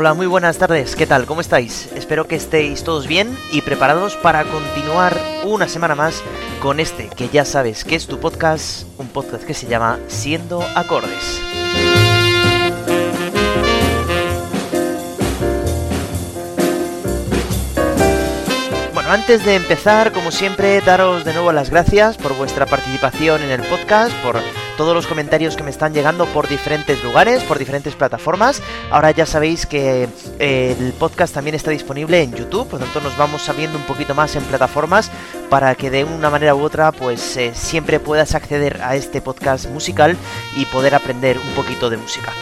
Hola, muy buenas tardes, ¿qué tal? ¿Cómo estáis? Espero que estéis todos bien y preparados para continuar una semana más con este, que ya sabes que es tu podcast, un podcast que se llama Siendo Acordes. Bueno, antes de empezar, como siempre, daros de nuevo las gracias por vuestra participación en el podcast, por todos los comentarios que me están llegando por diferentes lugares, por diferentes plataformas. Ahora ya sabéis que eh, el podcast también está disponible en YouTube, por lo tanto nos vamos sabiendo un poquito más en plataformas para que de una manera u otra pues eh, siempre puedas acceder a este podcast musical y poder aprender un poquito de música.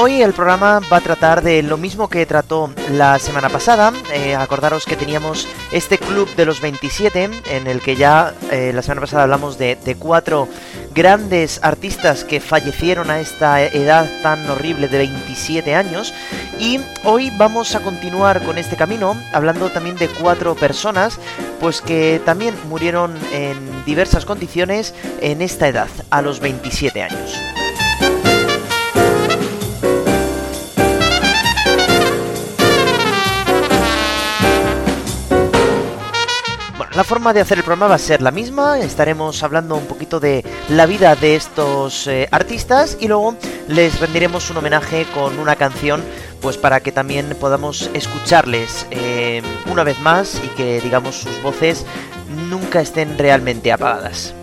Hoy el programa va a tratar de lo mismo que trató la semana pasada. Eh, acordaros que teníamos este club de los 27, en el que ya eh, la semana pasada hablamos de, de, cuatro grandes artistas que fallecieron a esta edad tan horrible de 27 años. Y hoy vamos a continuar con este camino, hablando también de cuatro personas, pues que también murieron en diversas condiciones en esta edad, a los 27 años. La forma de hacer el programa va a ser la misma, estaremos hablando un poquito de la vida de estos eh, artistas y luego les rendiremos un homenaje con una canción pues para que también podamos escucharles eh, una vez más y que digamos sus voces nunca estén realmente apagadas.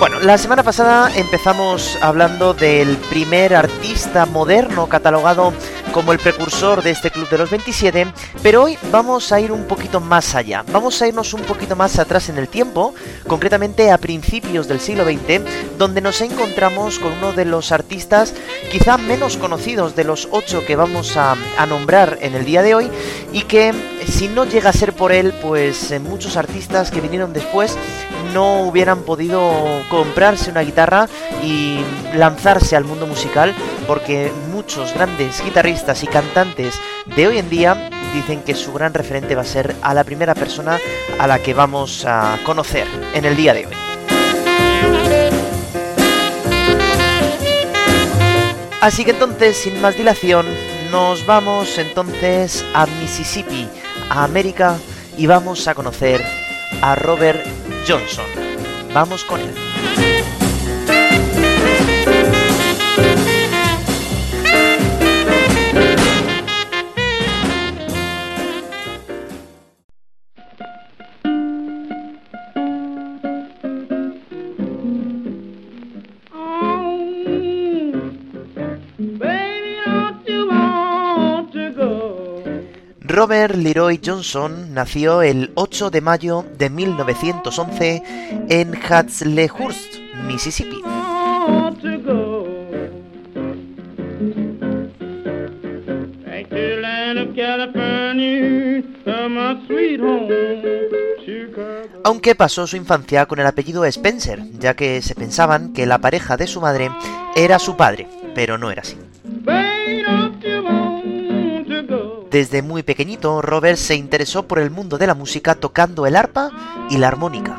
Bueno, la semana pasada empezamos hablando del primer artista moderno catalogado como el precursor de este club de los 27, pero hoy vamos a ir un poquito más allá. Vamos a irnos un poquito más atrás en el tiempo, concretamente a principios del siglo XX, donde nos encontramos con uno de los artistas quizá menos conocidos de los ocho que vamos a, a nombrar en el día de hoy y que si no llega a ser por él, pues muchos artistas que vinieron después no hubieran podido comprarse una guitarra y lanzarse al mundo musical porque muchos grandes guitarristas y cantantes de hoy en día dicen que su gran referente va a ser a la primera persona a la que vamos a conocer en el día de hoy. Así que entonces, sin más dilación, nos vamos entonces a Mississippi, a América, y vamos a conocer a Robert Johnson. Vamos con él. Robert Leroy Johnson nació el 8 de mayo de 1911 en Hatslehurst, Mississippi. Aunque pasó su infancia con el apellido Spencer, ya que se pensaban que la pareja de su madre era su padre, pero no era así. Desde muy pequeñito, Robert se interesó por el mundo de la música tocando el arpa y la armónica.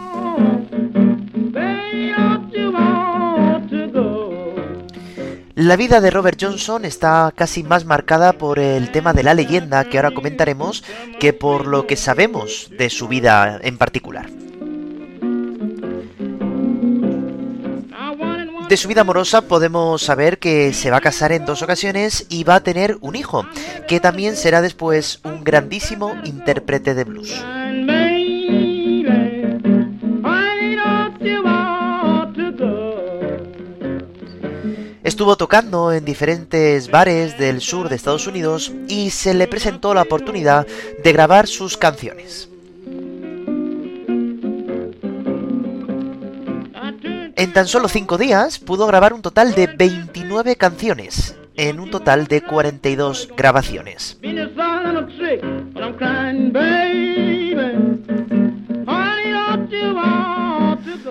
La vida de Robert Johnson está casi más marcada por el tema de la leyenda que ahora comentaremos que por lo que sabemos de su vida en particular. De su vida amorosa podemos saber que se va a casar en dos ocasiones y va a tener un hijo, que también será después un grandísimo intérprete de blues. Estuvo tocando en diferentes bares del sur de Estados Unidos y se le presentó la oportunidad de grabar sus canciones. En tan solo 5 días pudo grabar un total de 29 canciones, en un total de 42 grabaciones.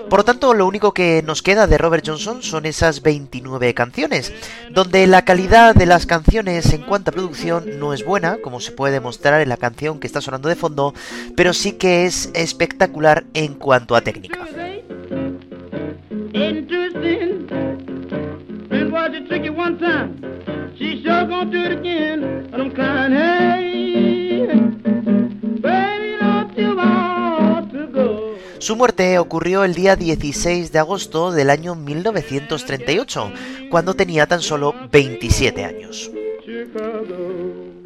Por lo tanto, lo único que nos queda de Robert Johnson son esas 29 canciones, donde la calidad de las canciones en cuanto a producción no es buena, como se puede demostrar en la canción que está sonando de fondo, pero sí que es espectacular en cuanto a técnica. Su muerte ocurrió el día 16 de agosto del año 1938, cuando tenía tan solo 27 años.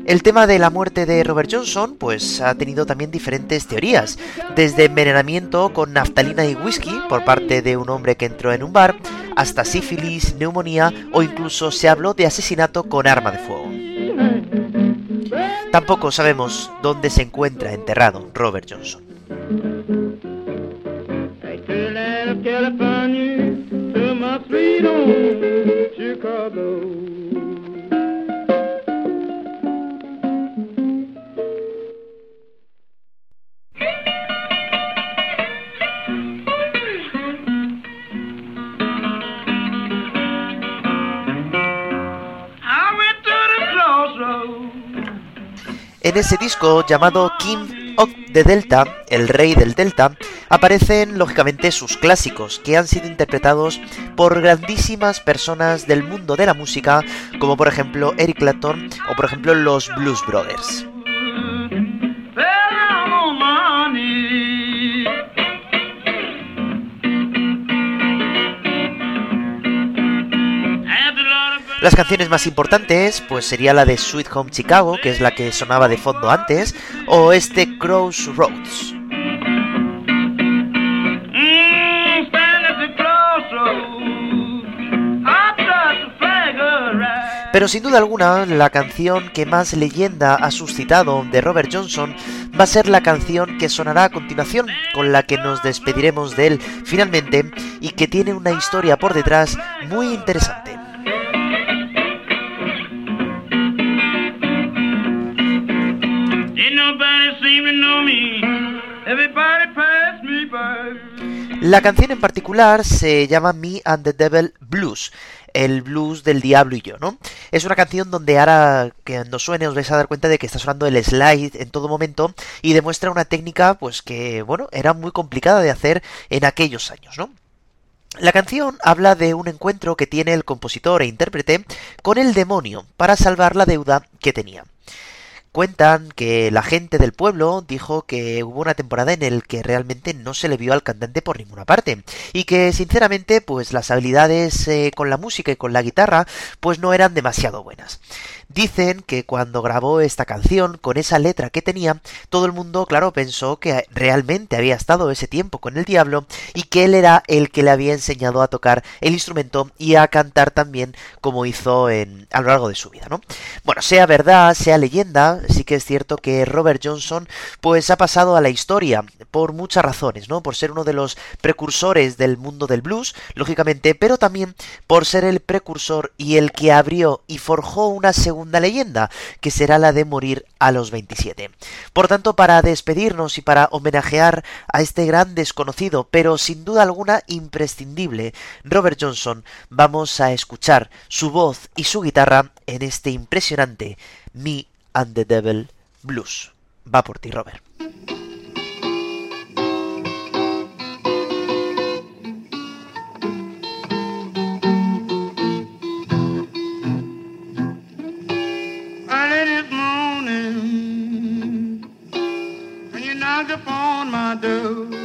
El tema de la muerte de Robert Johnson pues ha tenido también diferentes teorías, desde envenenamiento con naftalina y whisky por parte de un hombre que entró en un bar, hasta sífilis, neumonía o incluso se habló de asesinato con arma de fuego. Tampoco sabemos dónde se encuentra enterrado Robert Johnson. En ese disco llamado King of the Delta, el rey del Delta, aparecen lógicamente sus clásicos, que han sido interpretados por grandísimas personas del mundo de la música, como por ejemplo Eric Clapton o por ejemplo los Blues Brothers. Las canciones más importantes, pues sería la de Sweet Home Chicago, que es la que sonaba de fondo antes, o este Crossroads. Pero sin duda alguna, la canción que más leyenda ha suscitado de Robert Johnson va a ser la canción que sonará a continuación, con la que nos despediremos de él finalmente y que tiene una historia por detrás muy interesante. La canción en particular se llama Me and the Devil Blues, el blues del diablo y yo, ¿no? Es una canción donde ahora que cuando suene os vais a dar cuenta de que está sonando el slide en todo momento y demuestra una técnica pues que, bueno, era muy complicada de hacer en aquellos años, ¿no? La canción habla de un encuentro que tiene el compositor e intérprete con el demonio para salvar la deuda que tenía. Cuentan que la gente del pueblo dijo que hubo una temporada en el que realmente no se le vio al cantante por ninguna parte y que sinceramente pues las habilidades eh, con la música y con la guitarra pues no eran demasiado buenas. Dicen que cuando grabó esta canción, con esa letra que tenía, todo el mundo, claro, pensó que realmente había estado ese tiempo con el diablo y que él era el que le había enseñado a tocar el instrumento y a cantar también como hizo en, a lo largo de su vida, ¿no? Bueno, sea verdad, sea leyenda, sí que es cierto que Robert Johnson pues ha pasado a la historia por muchas razones, ¿no? Por ser uno de los precursores del mundo del blues, lógicamente, pero también por ser el precursor y el que abrió y forjó una segunda segunda leyenda, que será la de morir a los 27. Por tanto, para despedirnos y para homenajear a este gran desconocido, pero sin duda alguna imprescindible, Robert Johnson, vamos a escuchar su voz y su guitarra en este impresionante Me and the Devil Blues. Va por ti, Robert. Upon my door.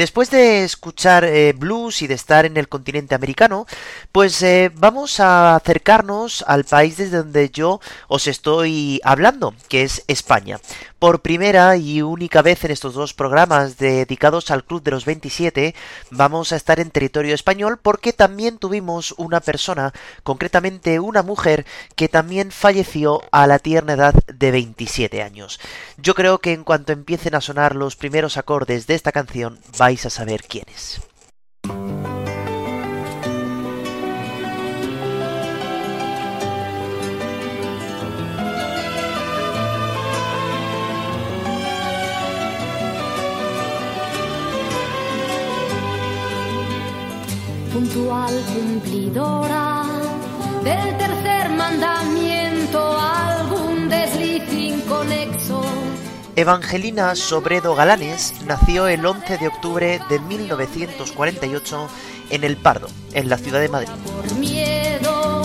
después de escuchar eh, blues y de estar en el continente americano, pues eh, vamos a acercarnos al país desde donde yo os estoy hablando, que es España. Por primera y única vez en estos dos programas dedicados al Club de los 27, vamos a estar en territorio español porque también tuvimos una persona, concretamente una mujer, que también falleció a la tierna edad de 27 años. Yo creo que en cuanto empiecen a sonar los primeros acordes de esta canción, vais a saber quién es. puntual cumplidora del tercer mandamiento, Evangelina Sobredo Galanes nació el 11 de octubre de 1948 en El Pardo, en la ciudad de Madrid. Por miedo,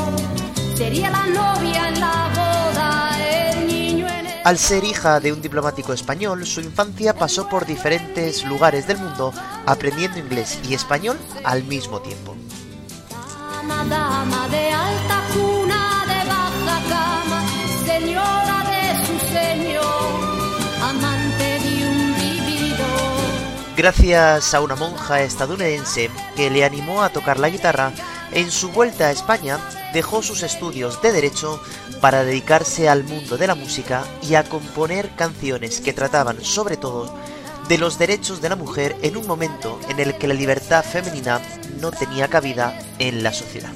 sería la novia en la boda, el niño en el... Al ser hija de un diplomático español, su infancia pasó por diferentes lugares del mundo aprendiendo inglés y español al mismo tiempo. Dama, dama de alta cuna, de baja cama, señora de su señor, Gracias a una monja estadounidense que le animó a tocar la guitarra, en su vuelta a España dejó sus estudios de derecho para dedicarse al mundo de la música y a componer canciones que trataban sobre todo de los derechos de la mujer en un momento en el que la libertad femenina no tenía cabida en la sociedad.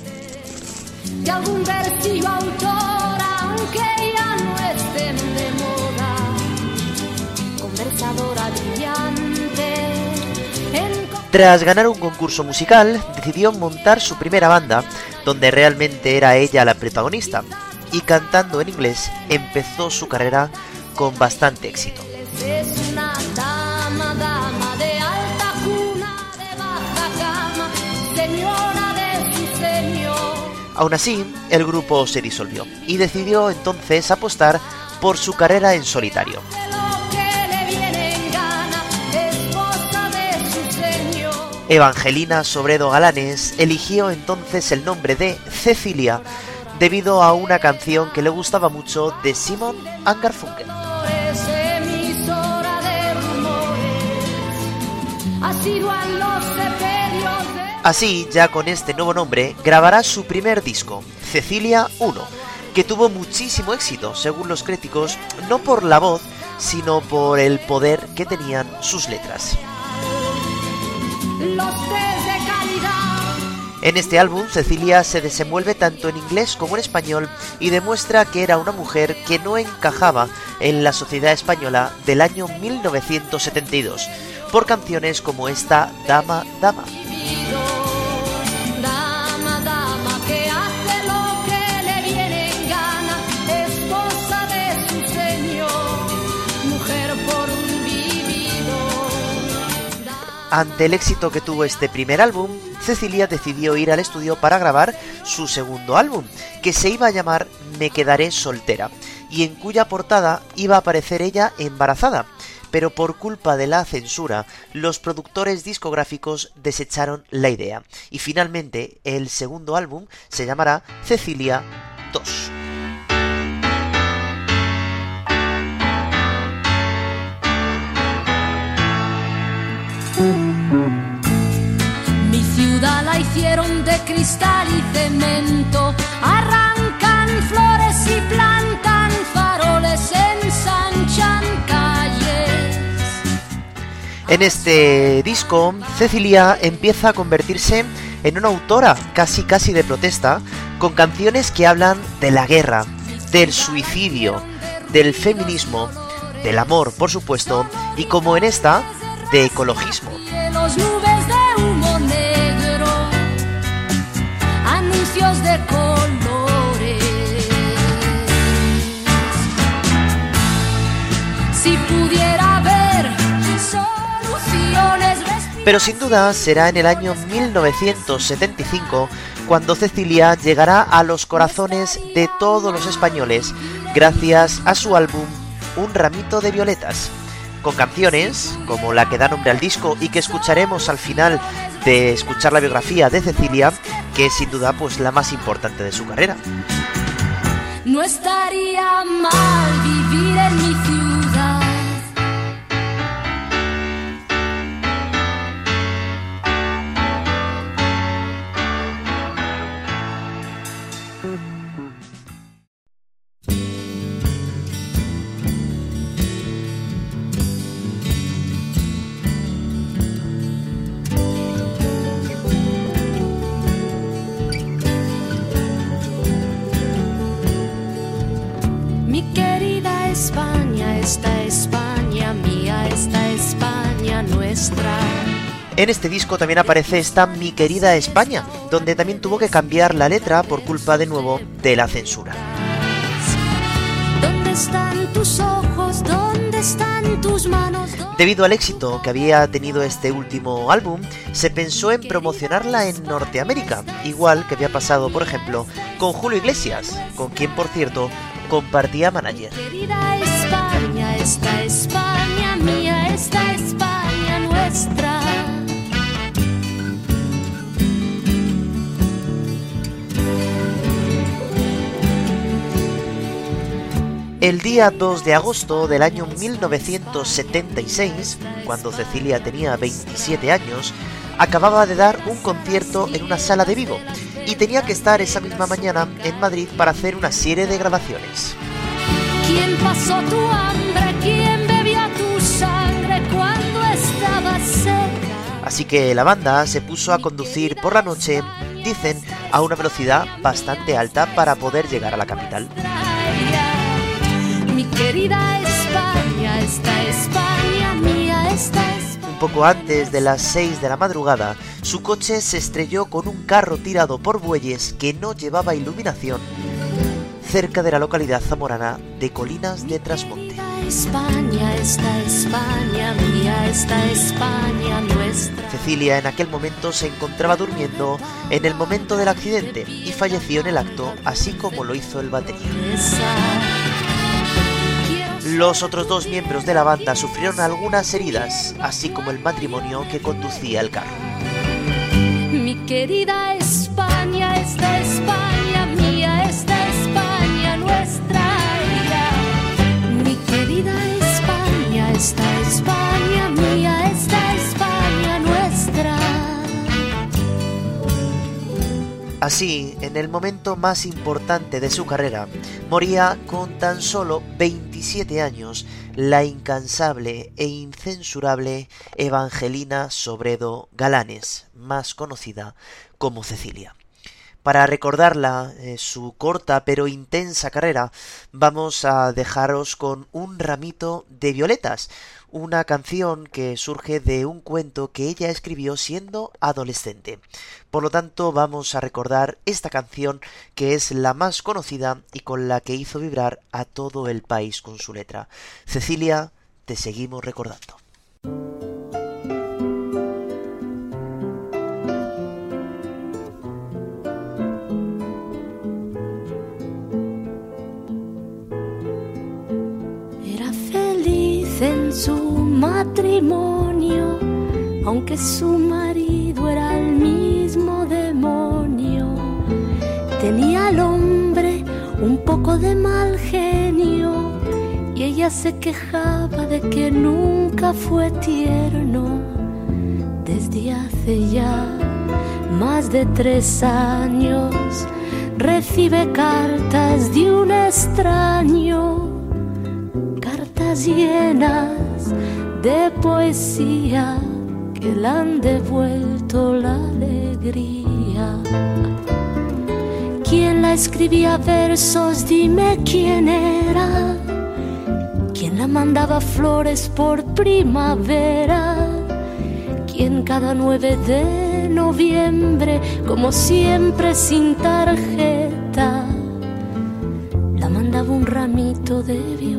Tras ganar un concurso musical, decidió montar su primera banda, donde realmente era ella la protagonista, y cantando en inglés empezó su carrera con bastante éxito. Aún así, el grupo se disolvió y decidió entonces apostar por su carrera en solitario. Evangelina Sobredo Galanes eligió entonces el nombre de Cecilia debido a una canción que le gustaba mucho de Simon Garfunkel. Así, ya con este nuevo nombre, grabará su primer disco, Cecilia 1, que tuvo muchísimo éxito, según los críticos, no por la voz, sino por el poder que tenían sus letras. Los tres de calidad, En este álbum, Cecilia se desenvuelve tanto en inglés como en español y demuestra que era una mujer que no encajaba en la sociedad española del año 1972, por canciones como esta Dama. Dama, Ante el éxito que tuvo este primer álbum, Cecilia decidió ir al estudio para grabar su segundo álbum, que se iba a llamar Me quedaré soltera, y en cuya portada iba a aparecer ella embarazada, pero por culpa de la censura, los productores discográficos desecharon la idea, y finalmente el segundo álbum se llamará Cecilia 2. Hicieron de cristal y cemento. Arrancan flores y plantan faroles, ensanchan calles. En este disco, Cecilia empieza a convertirse en una autora casi casi de protesta, con canciones que hablan de la guerra, del suicidio, del feminismo, del amor, por supuesto, y como en esta, de ecologismo. Pero sin duda será en el año 1975 cuando Cecilia llegará a los corazones de todos los españoles gracias a su álbum Un ramito de violetas, con canciones como la que da nombre al disco y que escucharemos al final de escuchar la biografía de Cecilia, que es sin duda pues la más importante de su carrera. No estaría mal vivir en mi ciudad. En este disco también aparece esta Mi querida España, donde también tuvo que cambiar la letra por culpa de nuevo de la censura. ¿Dónde están tus ojos? ¿Dónde están tus manos? ¿Dónde- Debido al éxito que había tenido este último álbum, se pensó en promocionarla en Norteamérica, igual que había pasado, por ejemplo, con Julio Iglesias, con quien, por cierto, compartía manager. Querida España, esta El día 2 de agosto del año 1976, cuando Cecilia tenía 27 años, acababa de dar un concierto en una sala de Vigo y tenía que estar esa misma mañana en Madrid para hacer una serie de grabaciones. ¿Quién pasó tu hambre? ¿Quién bebió tu sangre cuando estabas seca? Así que la banda se puso a conducir por la noche, dicen, a una velocidad bastante alta para poder llegar a la capital. Mi querida España, esta España mía, esta España. Un poco antes de las 6 de la madrugada, su coche se estrelló con un carro tirado por bueyes que no llevaba iluminación cerca de la localidad zamorana de Colinas de Trasmonte. España, esta España mía, esta España nuestra. Cecilia en aquel momento se encontraba durmiendo en el momento del accidente y falleció en el acto, así como lo hizo el batería. Los otros dos miembros de la banda sufrieron algunas heridas, así como el matrimonio que conducía el carro. Mi querida España, esta España mía, esta España nuestra. Mi querida España, esta España Así, en el momento más importante de su carrera, moría con tan solo 27 años la incansable e incensurable Evangelina Sobredo Galanes, más conocida como Cecilia. Para recordarla, eh, su corta pero intensa carrera, vamos a dejaros con un ramito de violetas, una canción que surge de un cuento que ella escribió siendo adolescente. Por lo tanto, vamos a recordar esta canción que es la más conocida y con la que hizo vibrar a todo el país con su letra. Cecilia, te seguimos recordando. su matrimonio, aunque su marido era el mismo demonio. Tenía al hombre un poco de mal genio y ella se quejaba de que nunca fue tierno. Desde hace ya más de tres años recibe cartas de un extraño cartas llenas de poesía que le han devuelto la alegría. ¿Quién la escribía versos? Dime quién era. ¿Quién la mandaba flores por primavera? ¿Quién cada 9 de noviembre, como siempre sin tarjeta, la mandaba un ramito de violetas?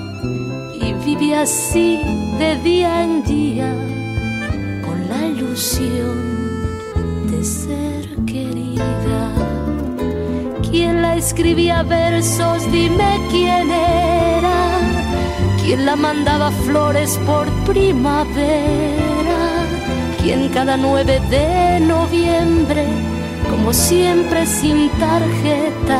vive así de día en día con la ilusión de ser querida. ¿Quién la escribía versos? Dime quién era. ¿Quién la mandaba flores por primavera? ¿Quién cada 9 de noviembre, como siempre sin tarjeta,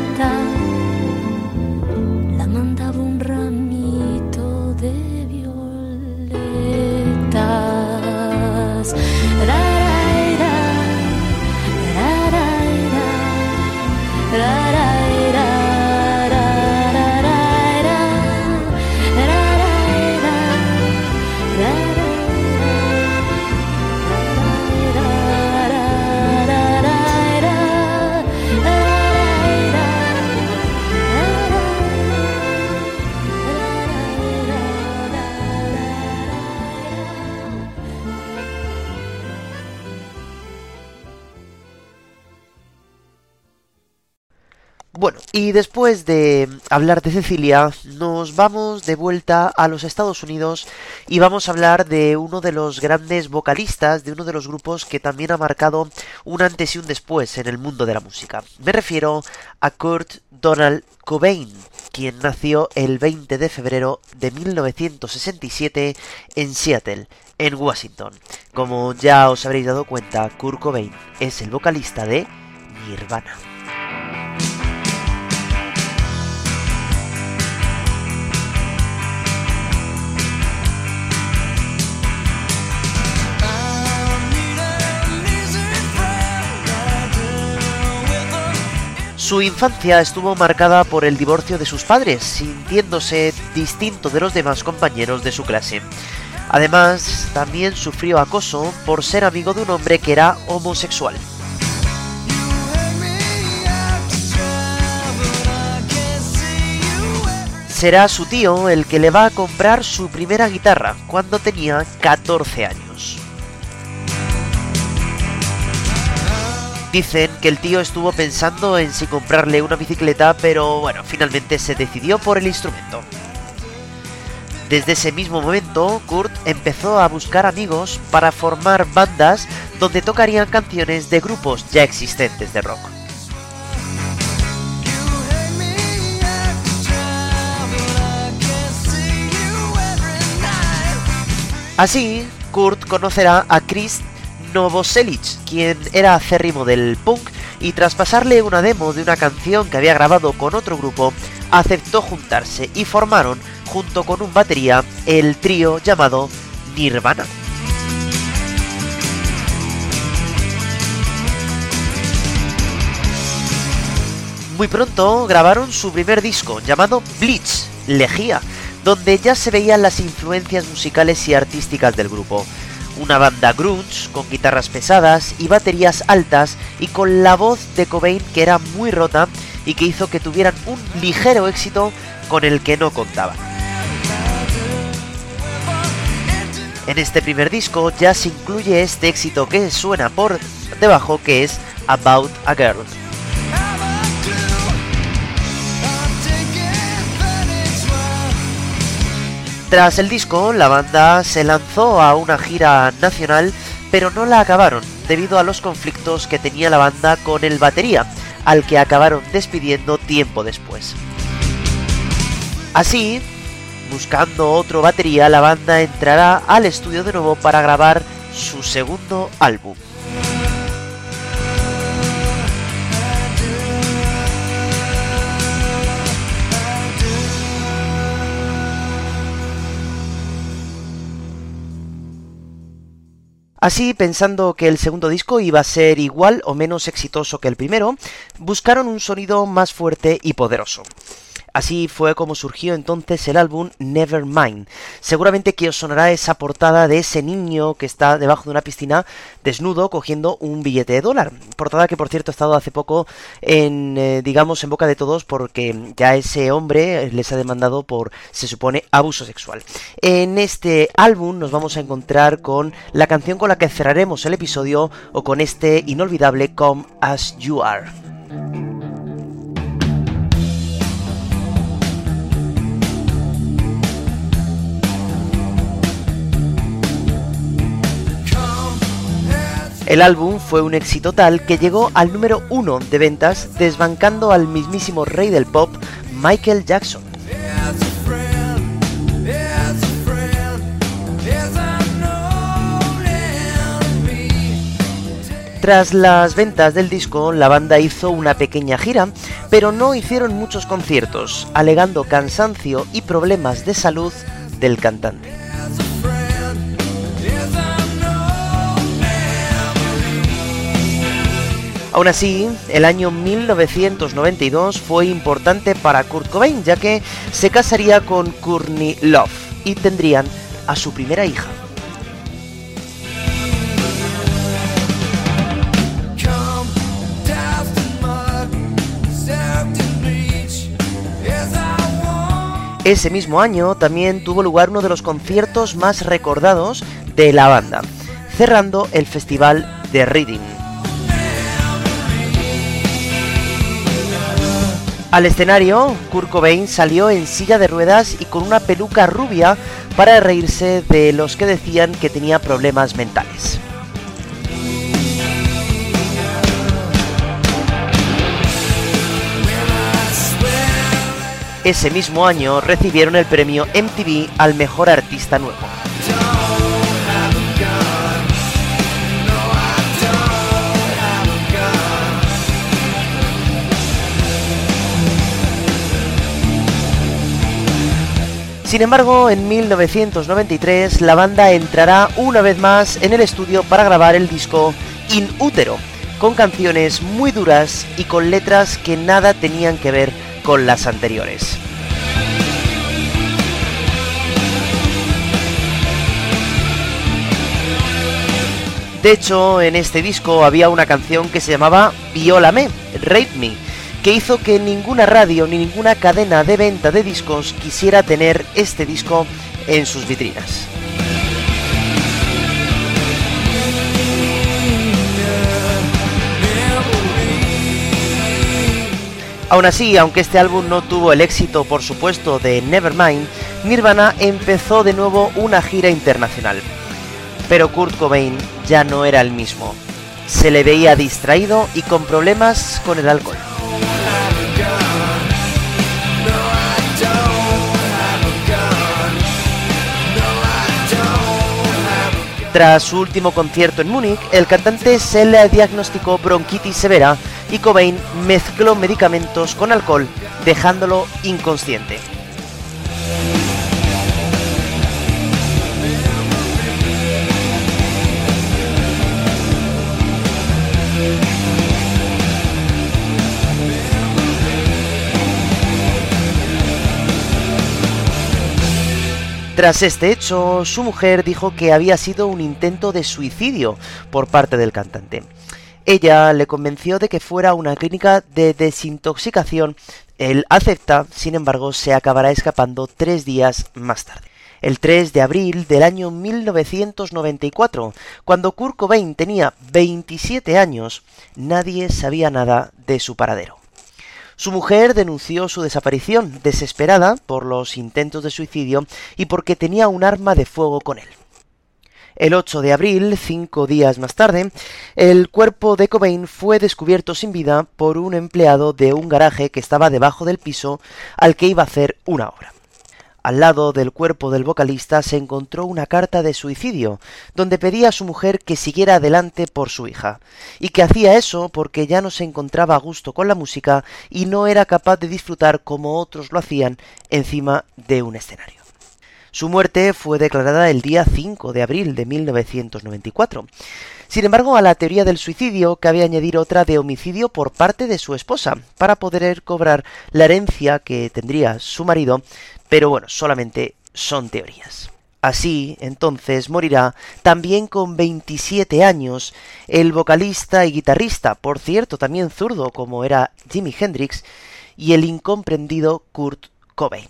y después de hablar de Cecilia, nos vamos de vuelta a los Estados Unidos y vamos a hablar de uno de los grandes vocalistas, de uno de los grupos que también ha marcado un antes y un después en el mundo de la música. Me refiero a Kurt Donald Cobain, quien nació el 20 de febrero de 1967 en Seattle, en Washington. Como ya os habréis dado cuenta, Kurt Cobain es el vocalista de Nirvana. Su infancia estuvo marcada por el divorcio de sus padres, sintiéndose distinto de los demás compañeros de su clase. Además, también sufrió acoso por ser amigo de un hombre que era homosexual. será su tío el que le va a comprar su primera guitarra cuando tenía 14 años. Dicen que el tío estuvo pensando en si comprarle una bicicleta, pero bueno, finalmente se decidió por el instrumento. Desde ese mismo momento, Kurt empezó a buscar amigos para formar bandas donde tocarían canciones de grupos ya existentes de rock. Así, Kurt conocerá a Chris Novoselic, quien era acérrimo del punk, y tras pasarle una demo de una canción que había grabado con otro grupo, aceptó juntarse y formaron, junto con un batería, el trío llamado Nirvana. Muy pronto grabaron su primer disco, llamado Bleach, Lejía, donde ya se veían las influencias musicales y artísticas del grupo. Una banda grunge con guitarras pesadas y baterías altas y con la voz de Cobain que era muy rota y que hizo que tuvieran un ligero éxito con el que no contaban. En este primer disco ya se incluye este éxito que suena por debajo que es About a Girl. Tras el disco, la banda se lanzó a una gira nacional, pero no la acabaron debido a los conflictos que tenía la banda con el batería, al que acabaron despidiendo tiempo después. Así, buscando otro batería, la banda entrará al estudio de nuevo para grabar su segundo álbum. Así, pensando que el segundo disco iba a ser igual o menos exitoso que el primero, buscaron un sonido más fuerte y poderoso. Así fue como surgió entonces el álbum Nevermind. Seguramente que os sonará esa portada de ese niño que está debajo de una piscina desnudo cogiendo un billete de dólar. Portada que por cierto ha estado hace poco en, eh, digamos, en boca de todos porque ya ese hombre les ha demandado por, se supone, abuso sexual. En este álbum nos vamos a encontrar con la canción con la que cerraremos el episodio o con este inolvidable Come As You Are. El álbum fue un éxito tal que llegó al número uno de ventas, desbancando al mismísimo rey del pop, Michael Jackson. Tras las ventas del disco, la banda hizo una pequeña gira, pero no hicieron muchos conciertos, alegando cansancio y problemas de salud del cantante. Aún así, el año 1992 fue importante para Kurt Cobain, ya que se casaría con Courtney Love y tendrían a su primera hija. Ese mismo año también tuvo lugar uno de los conciertos más recordados de la banda, cerrando el festival de Reading. Al escenario, Kurt Cobain salió en silla de ruedas y con una peluca rubia para reírse de los que decían que tenía problemas mentales. Ese mismo año recibieron el premio MTV al mejor artista nuevo. Sin embargo, en 1993 la banda entrará una vez más en el estudio para grabar el disco In Útero, con canciones muy duras y con letras que nada tenían que ver con las anteriores. De hecho, en este disco había una canción que se llamaba Viólame, Rape Me, que hizo que ninguna radio ni ninguna cadena de venta de discos quisiera tener este disco en sus vitrinas. Aún así, aunque este álbum no tuvo el éxito, por supuesto, de Nevermind, Nirvana empezó de nuevo una gira internacional. Pero Kurt Cobain ya no era el mismo. Se le veía distraído y con problemas con el alcohol. Tras su último concierto en Múnich, el cantante se le diagnosticó bronquitis severa y Cobain mezcló medicamentos con alcohol, dejándolo inconsciente. Tras este hecho, su mujer dijo que había sido un intento de suicidio por parte del cantante. Ella le convenció de que fuera una clínica de desintoxicación. Él acepta, sin embargo, se acabará escapando tres días más tarde. El 3 de abril del año 1994, cuando Kurt Cobain tenía 27 años, nadie sabía nada de su paradero. Su mujer denunció su desaparición, desesperada por los intentos de suicidio y porque tenía un arma de fuego con él. El 8 de abril, cinco días más tarde, el cuerpo de Cobain fue descubierto sin vida por un empleado de un garaje que estaba debajo del piso al que iba a hacer una obra. Al lado del cuerpo del vocalista se encontró una carta de suicidio, donde pedía a su mujer que siguiera adelante por su hija, y que hacía eso porque ya no se encontraba a gusto con la música y no era capaz de disfrutar como otros lo hacían encima de un escenario. Su muerte fue declarada el día 5 de abril de 1994. Sin embargo, a la teoría del suicidio cabe añadir otra de homicidio por parte de su esposa, para poder cobrar la herencia que tendría su marido, pero bueno, solamente son teorías. Así, entonces, morirá también con 27 años el vocalista y guitarrista, por cierto, también zurdo como era Jimi Hendrix, y el incomprendido Kurt Cobain.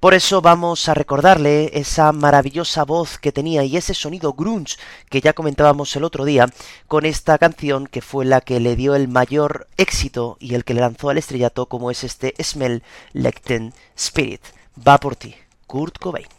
Por eso vamos a recordarle esa maravillosa voz que tenía y ese sonido grunge que ya comentábamos el otro día con esta canción que fue la que le dio el mayor éxito y el que le lanzó al estrellato como es este Smell Like Spirit. Va por ti, Kurt Cobain.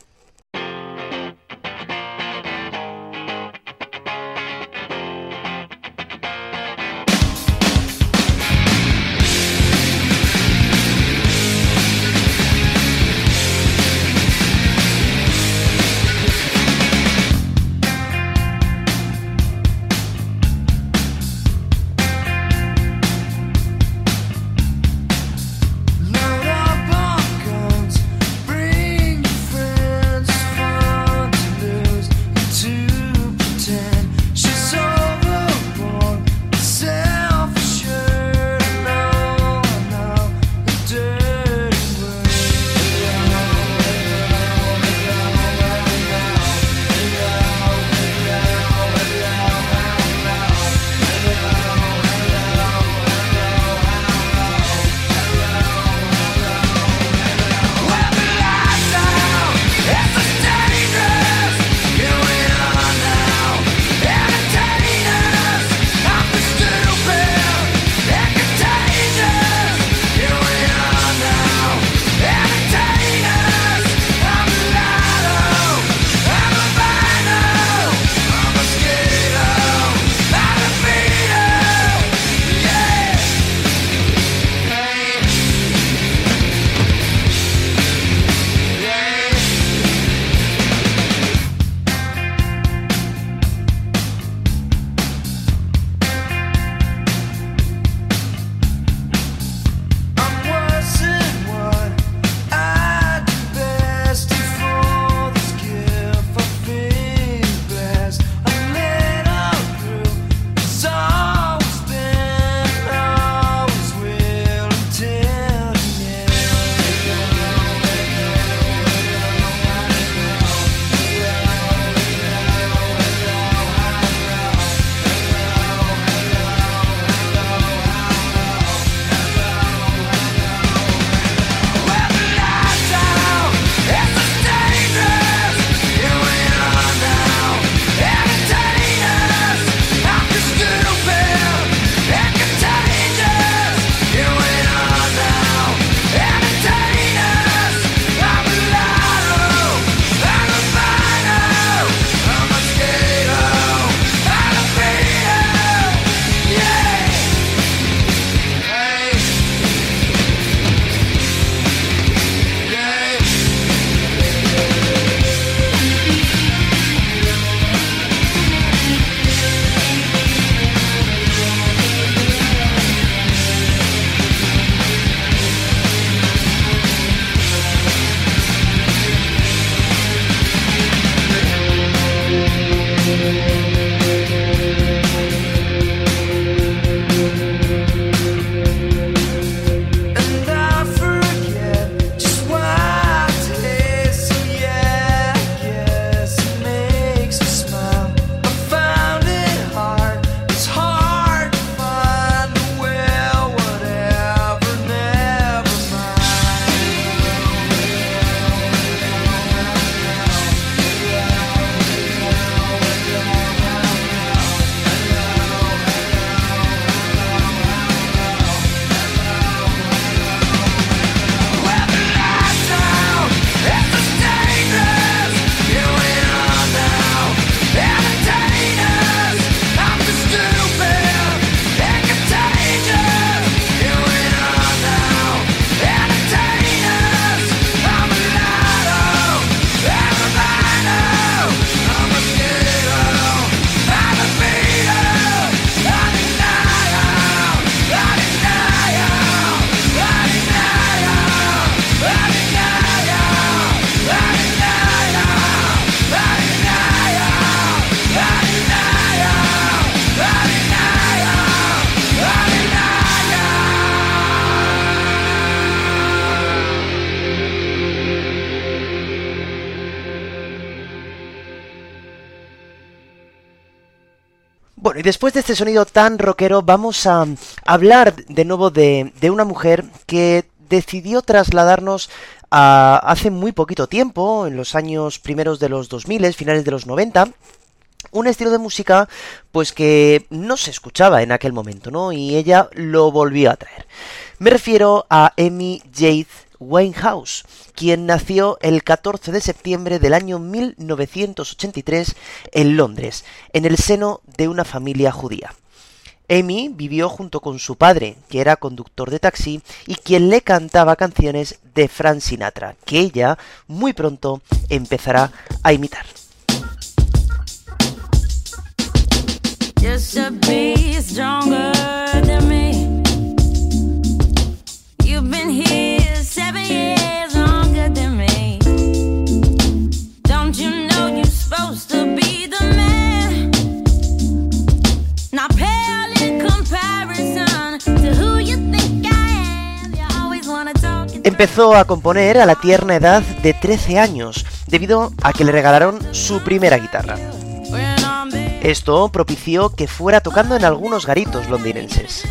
Después de este sonido tan rockero, vamos a hablar de nuevo de, una mujer que decidió trasladarnos a hace muy poquito tiempo, en los años primeros de los 2000, finales de los 90, un estilo de música pues que no se escuchaba en aquel momento, ¿no? Y ella lo volvió a traer. Me refiero a Amy Jade Winehouse, quien nació el 14 de septiembre del año 1983 en Londres, en el seno de una familia judía. Amy vivió junto con su padre, que era conductor de taxi y quien le cantaba canciones de Frank Sinatra, que ella muy pronto empezará a imitar. Empezó a componer a la tierna edad de 13 años, debido a que le regalaron su primera guitarra. Esto propició que fuera tocando en algunos garitos londinenses.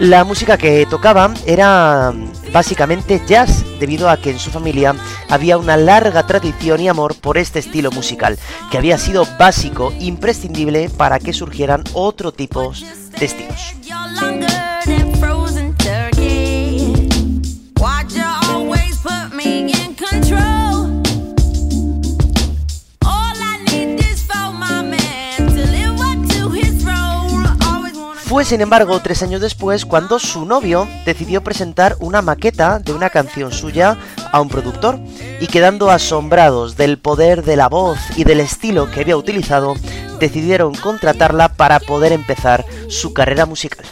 La música que tocaba era básicamente jazz, debido a que en su familia había una larga tradición y amor por este estilo musical, que había sido básico, imprescindible para que surgieran otro tipo de estilos. Fue sin embargo tres años después cuando su novio decidió presentar una maqueta de una canción suya a un productor y quedando asombrados del poder de la voz y del estilo que había utilizado, decidieron contratarla para poder empezar su carrera musical.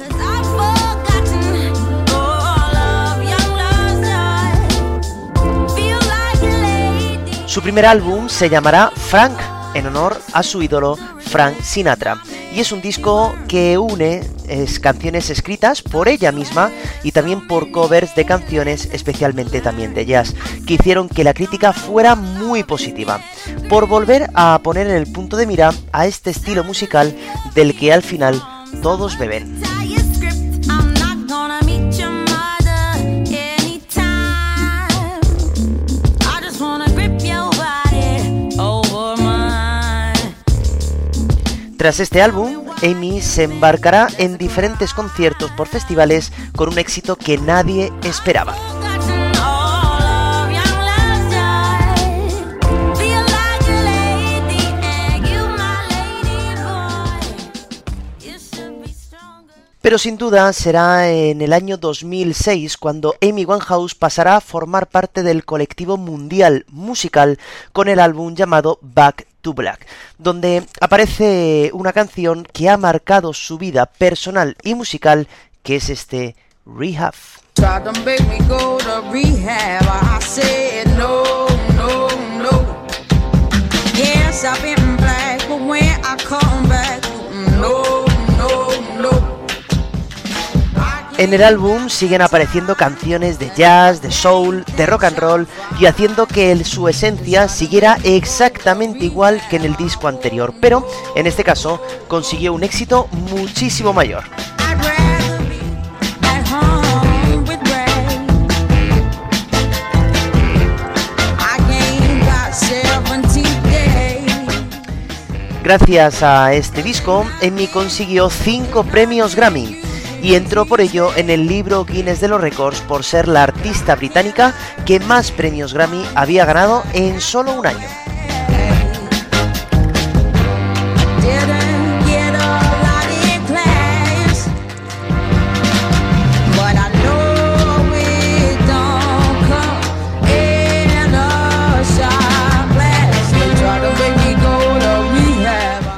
Su primer álbum se llamará Frank, en honor a su ídolo Frank Sinatra, y es un disco que une es, canciones escritas por ella misma y también por covers de canciones, especialmente también de jazz, que hicieron que la crítica fuera muy positiva, por volver a poner en el punto de mira a este estilo musical del que al final todos beben. Tras este álbum, Amy se embarcará en diferentes conciertos por festivales con un éxito que nadie esperaba. Pero sin duda será en el año 2006 cuando Amy Winehouse pasará a formar parte del colectivo mundial musical con el álbum llamado Back to Black, donde aparece una canción que ha marcado su vida personal y musical, que es este Rehab. En el álbum siguen apareciendo canciones de jazz, de soul, de rock and roll y haciendo que su esencia siguiera exactamente igual que en el disco anterior, pero en este caso consiguió un éxito muchísimo mayor. I'd rather be at home with Ray. I gained got 17 days. Gracias a este disco, Amy consiguió 5 premios Grammy y entró por ello en el libro Guinness de los Récords por ser la artista británica que más premios Grammy había ganado en solo un año.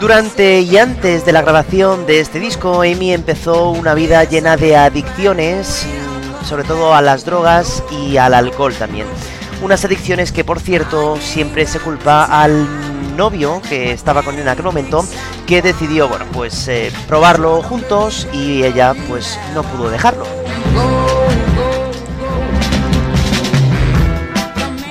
Durante y antes de la grabación de este disco, Amy empezó una vida llena de adicciones, mm, sobre todo a las drogas y al alcohol también. Unas adicciones que, por cierto, siempre se culpa al novio que estaba con él en aquel momento, que decidió, bueno, pues eh, probarlo juntos y ella, pues, no pudo dejarlo.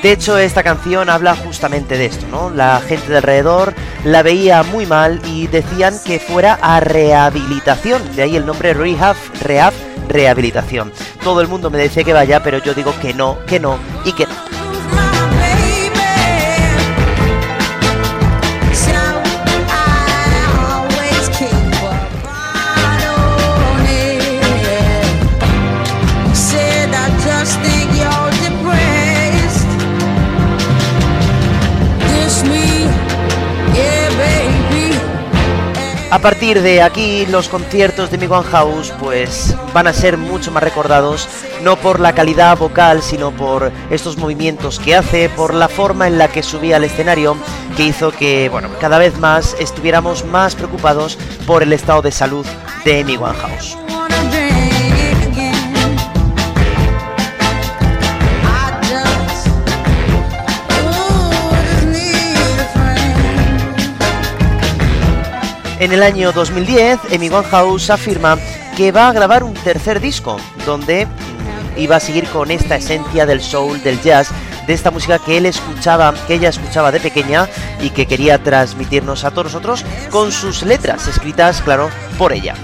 De hecho, esta canción habla justamente de esto, ¿no? La gente de alrededor la veía muy mal y decían que fuera a rehabilitación, de ahí el nombre Rehab, Rehab, rehabilitación. Todo el mundo me dice que vaya, pero yo digo que no, que no y que no. A partir de aquí, los conciertos de Mi One House pues van a ser mucho más recordados, no por la calidad vocal, sino por estos movimientos que hace, por la forma en la que subía al escenario, que hizo que, bueno, cada vez más estuviéramos más preocupados por el estado de salud de Mi One House. En el año 2010, Amy Winehouse afirma que va a grabar un tercer disco, donde iba a seguir con esta esencia del soul, del jazz, de esta música que él escuchaba, que ella escuchaba de pequeña y que quería transmitirnos a todos nosotros con sus letras escritas, claro, por ella.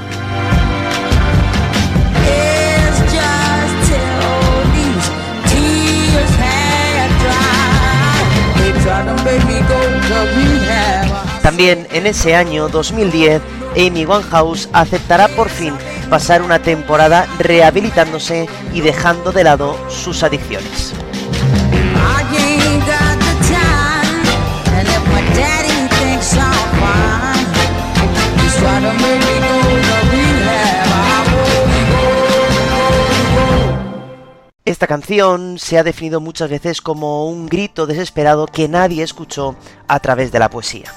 También en ese año 2010, Amy Winehouse aceptará por fin pasar una temporada rehabilitándose y dejando de lado sus adicciones. Esta canción se ha definido muchas veces como un grito desesperado que nadie escuchó a través de la poesía.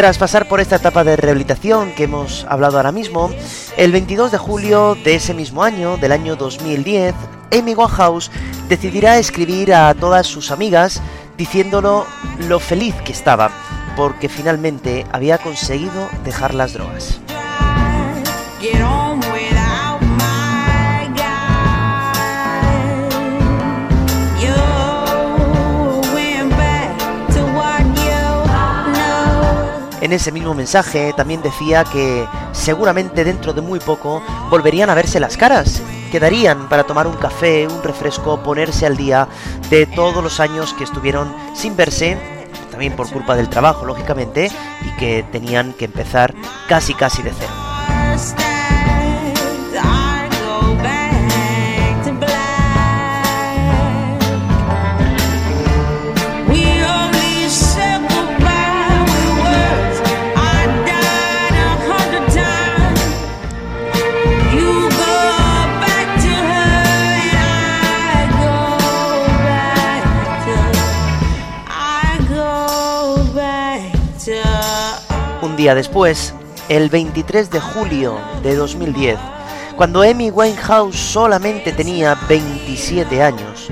Tras pasar por esta etapa de rehabilitación que hemos hablado ahora mismo, el 22 de julio de ese mismo año, del año 2010, Amy Winehouse decidirá escribir a todas sus amigas diciéndolo lo feliz que estaba, porque finalmente había conseguido dejar las drogas. En ese mismo mensaje también decía que seguramente dentro de muy poco volverían a verse las caras, quedarían para tomar un café, un refresco, ponerse al día de todos los años que estuvieron sin verse, también por culpa del trabajo, lógicamente, y que tenían que empezar casi casi de cero. Día después, el 23 de julio de 2010, cuando Amy Winehouse solamente tenía 27 años,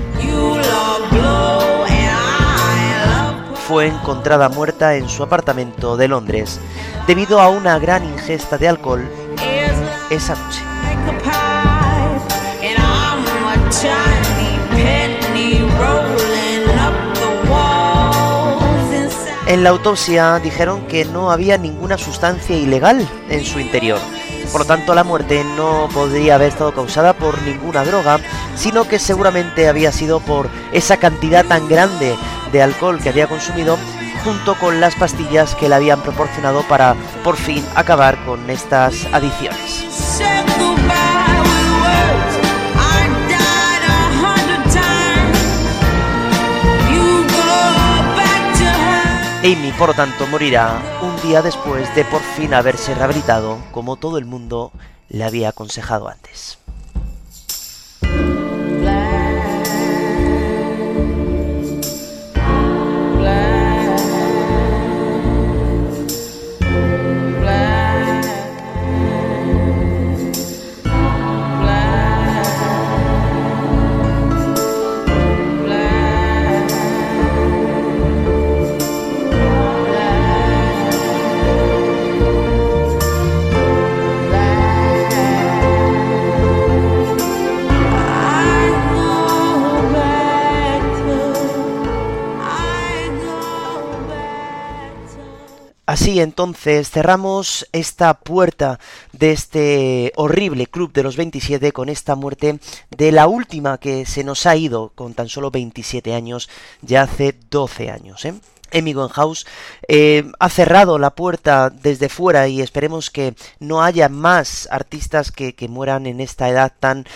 fue encontrada muerta en su apartamento de Londres debido a una gran ingesta de alcohol esa noche. En la autopsia dijeron que no había ninguna sustancia ilegal en su interior. Por lo tanto, la muerte no podría haber estado causada por ninguna droga, sino que seguramente había sido por esa cantidad tan grande de alcohol que había consumido junto con las pastillas que le habían proporcionado para por fin acabar con estas adicciones. Amy, por lo tanto, morirá un día después de por fin haberse rehabilitado como todo el mundo le había aconsejado antes. Así entonces cerramos esta puerta de este horrible club de los 27 con esta muerte de la última que se nos ha ido con tan solo 27 años, ya hace 12 años. ¿eh? Amy Winehouse eh, ha cerrado la puerta desde fuera y esperemos que no haya más artistas que, que mueran en esta edad tan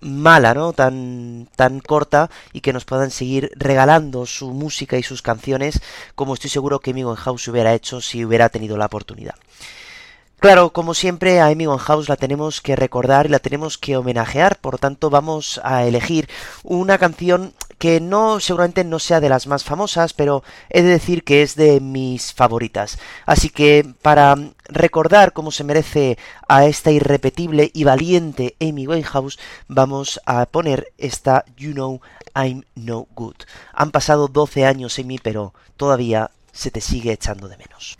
mala, ¿no? Tan, tan corta y que nos puedan seguir regalando su música y sus canciones como estoy seguro que Amy House hubiera hecho si hubiera tenido la oportunidad. Claro, como siempre, a Amy House la tenemos que recordar y la tenemos que homenajear, por tanto vamos a elegir una canción que no seguramente no sea de las más famosas, pero he de decir que es de mis favoritas. Así que para recordar cómo se merece a esta irrepetible y valiente Amy Winehouse, vamos a poner esta You Know I'm No Good. Han pasado 12 años, Amy, pero todavía se te sigue echando de menos.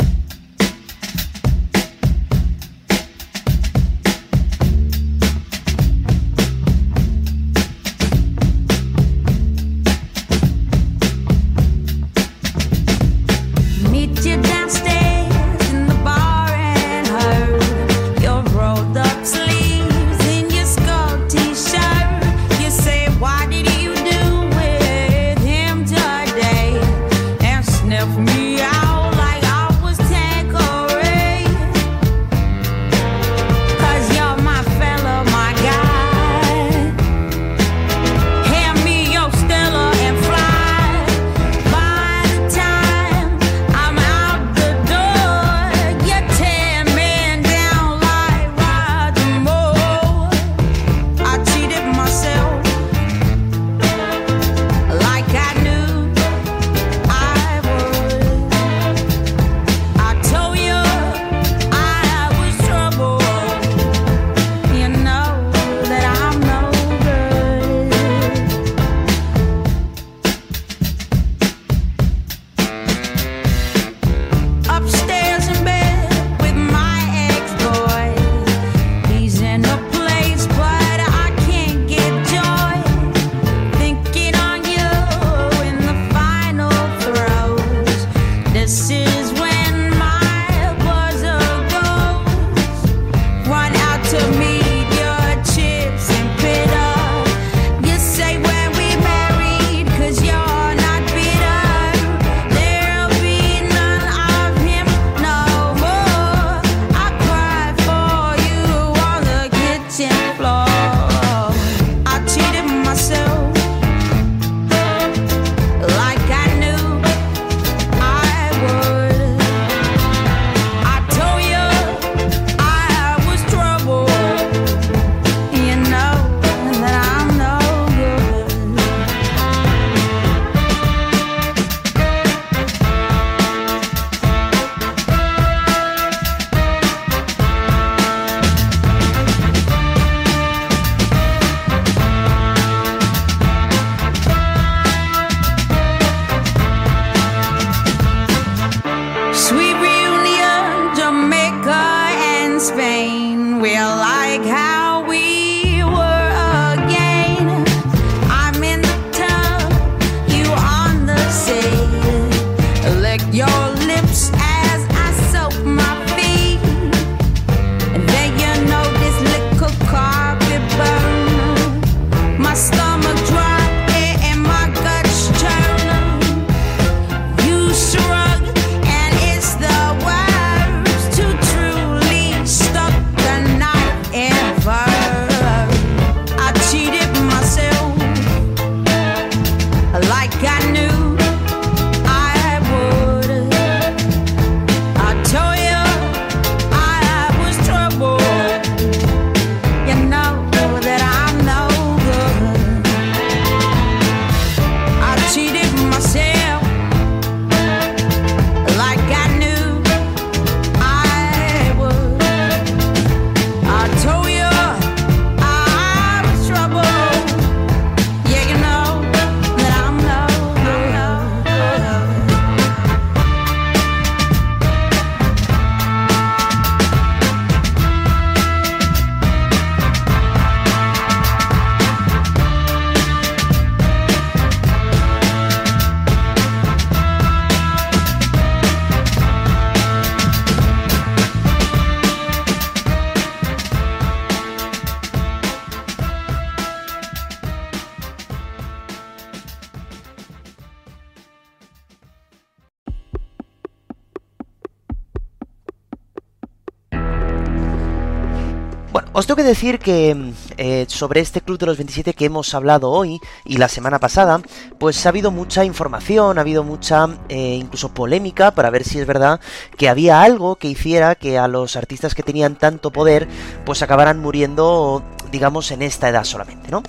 Decir que eh, sobre este Club de los 27 que hemos hablado hoy y la semana pasada, pues ha habido mucha información, ha habido mucha eh, incluso polémica para ver si es verdad que había algo que hiciera que a los artistas que tenían tanto poder pues acabaran muriendo, digamos, en esta edad solamente, ¿no?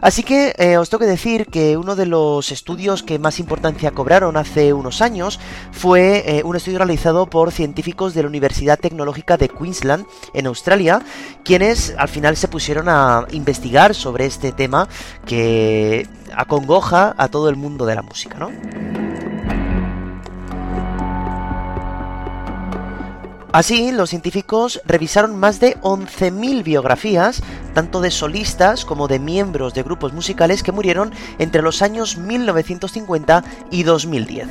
Así que eh, os tengo que decir que uno de los estudios que más importancia cobraron hace unos años fue eh, un estudio realizado por científicos de la Universidad Tecnológica de Queensland en Australia, quienes al final se pusieron a investigar sobre este tema que acongoja a todo el mundo de la música, ¿no? Así, los científicos revisaron más de 11.000 biografías, tanto de solistas como de miembros de grupos musicales que murieron entre los años 1950 y 2010.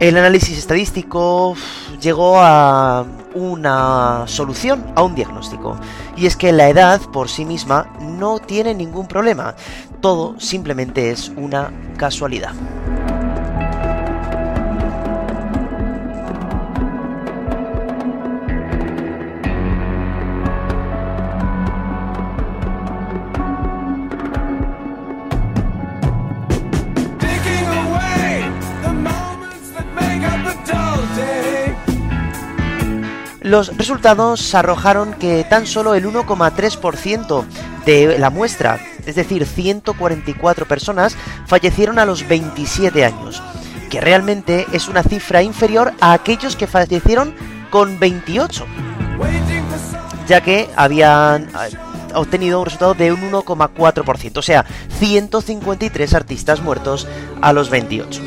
El análisis estadístico llegó a una solución, a un diagnóstico. Y es que la edad por sí misma no tiene ningún problema. Todo simplemente es una casualidad. Los resultados arrojaron que tan solo el 1,3% de la muestra, es decir, 144 personas, fallecieron a los 27 años, que realmente es una cifra inferior a aquellos que fallecieron con 28, Waiting for some ya que habían eh, obtenido un resultado de un 1,4%, o sea, 153 artistas muertos a los 28.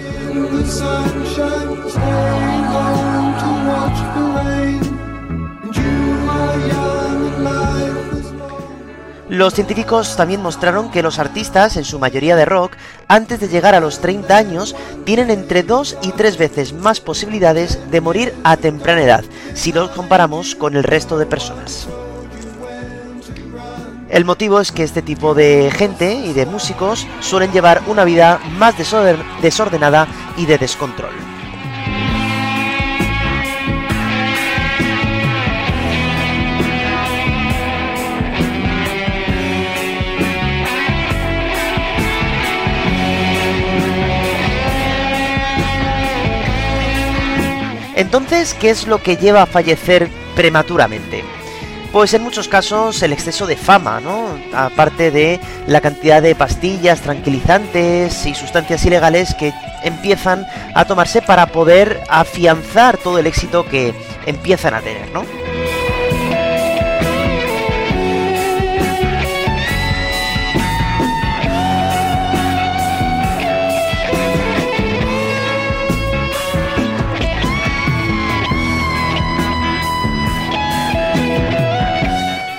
Los científicos también mostraron que los artistas, en su mayoría de rock, antes de llegar a los 30 años, tienen entre 2 y 3 veces más posibilidades de morir a temprana edad, si los comparamos con el resto de personas. El motivo es que este tipo de gente y de músicos suelen llevar una vida más desorden- desordenada y de descontrol. Entonces, ¿qué es lo que lleva a fallecer prematuramente? Pues en muchos casos el exceso de fama, ¿no? Aparte de la cantidad de pastillas, tranquilizantes y sustancias ilegales que empiezan a tomarse para poder afianzar todo el éxito que empiezan a tener, ¿no?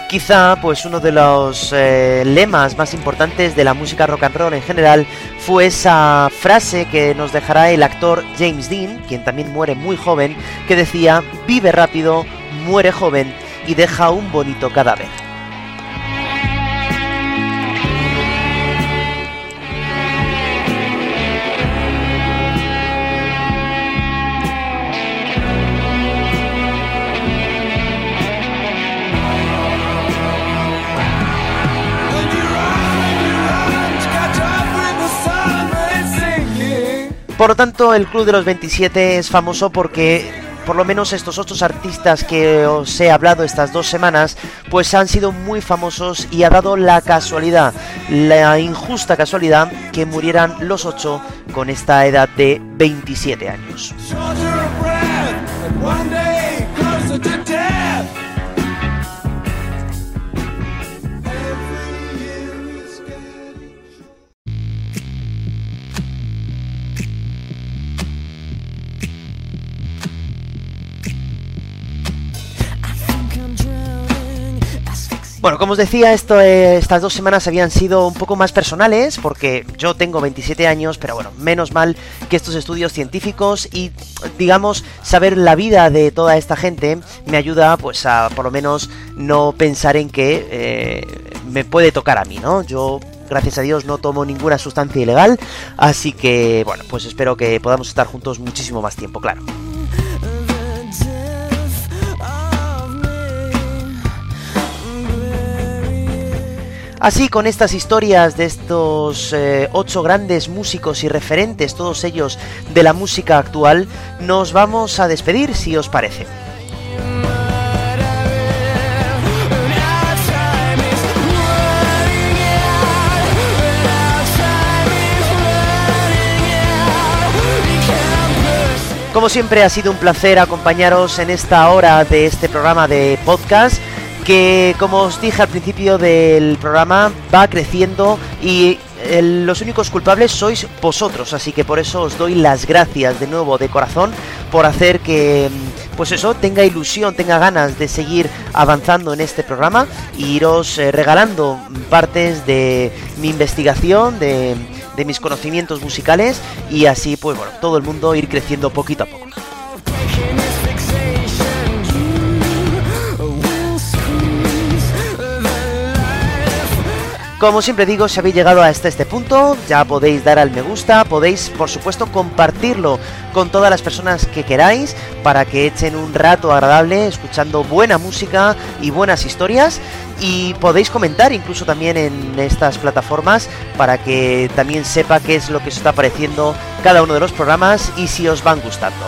Quizá, pues uno de los eh, lemas más importantes de la música rock and roll en general fue esa frase que nos dejará el actor James Dean, quien también muere muy joven, que decía, vive rápido, muere joven y deja un bonito cadáver. Por lo tanto, el Club de los 27 es famoso porque por lo menos estos otros artistas que os he hablado estas dos semanas, pues han sido muy famosos y ha dado la casualidad, la injusta casualidad, que murieran los ocho con esta edad de 27 años. Bueno, como os decía, eh, estas dos semanas habían sido un poco más personales porque yo tengo 27 años, pero bueno, menos mal que estos estudios científicos y, digamos, saber la vida de toda esta gente me ayuda pues a por lo menos no pensar en que eh, me puede tocar a mí, ¿no? Yo gracias a Dios no tomo ninguna sustancia ilegal, así que bueno, pues espero que podamos estar juntos muchísimo más tiempo, claro. Así, con estas historias de estos eh, ocho grandes músicos y referentes, todos ellos de la música actual, nos vamos a despedir, si os parece. Como siempre ha sido un placer acompañaros en esta hora de este programa de podcast que como os dije al principio del programa va creciendo y eh, los únicos culpables sois vosotros, así que por eso os doy las gracias de nuevo de corazón por hacer que mm, pues eso tenga ilusión, tenga ganas de seguir avanzando en este programa y iros eh, regalando partes de mi investigación, de, de mis conocimientos musicales y así pues bueno, todo el mundo ir creciendo poquito a poco. Como siempre digo, si habéis llegado hasta este punto, ya podéis dar al me gusta, podéis por supuesto compartirlo con todas las personas que queráis para que echen un rato agradable escuchando buena música y buenas historias y podéis comentar incluso también en estas plataformas para que también sepa qué es lo que os está pareciendo cada uno de los programas y si os van gustando.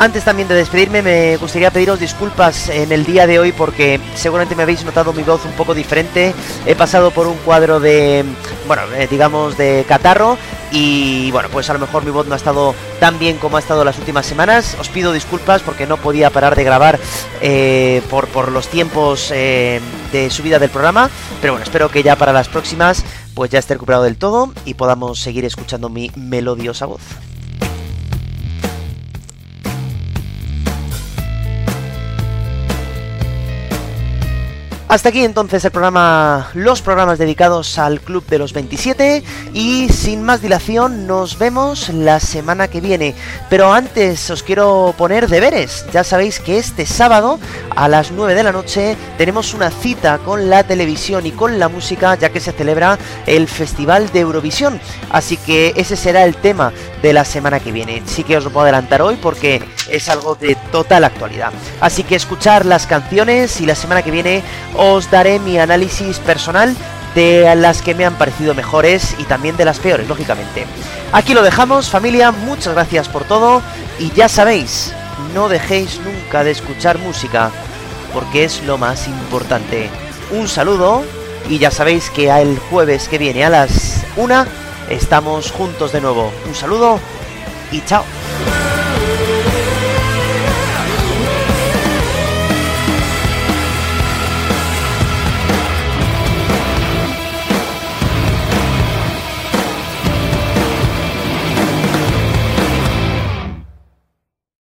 Antes también de despedirme, me gustaría pediros disculpas en el día de hoy porque seguramente me habéis notado mi voz un poco diferente. He pasado por un cuadro de, bueno, eh, digamos de catarro y bueno, pues a lo mejor mi voz no ha estado tan bien como ha estado las últimas semanas. Os pido disculpas porque no podía parar de grabar eh, por, por, los tiempos eh, de subida del programa, pero bueno, espero que ya para las próximas pues ya esté recuperado del todo y podamos seguir escuchando mi melodiosa voz. Hasta aquí entonces el programa, los programas dedicados al Club de los 27 y sin más dilación nos vemos la semana que viene. Pero antes os quiero poner deberes. Ya sabéis que este sábado a las 9 de la noche tenemos una cita con la televisión y con la música ya que se celebra el Festival de Eurovisión. Así que ese será el tema de la semana que viene. Sí que os lo puedo adelantar hoy porque es algo de total actualidad. Así que escuchar las canciones y la semana que viene os daré mi análisis personal de las que me han parecido mejores y también de las peores, lógicamente. Aquí lo dejamos, familia, muchas gracias por todo y ya sabéis, no dejéis nunca de escuchar música, porque es lo más importante. Un saludo y ya sabéis que el jueves que viene a las 1 estamos juntos de nuevo. Un saludo y chao.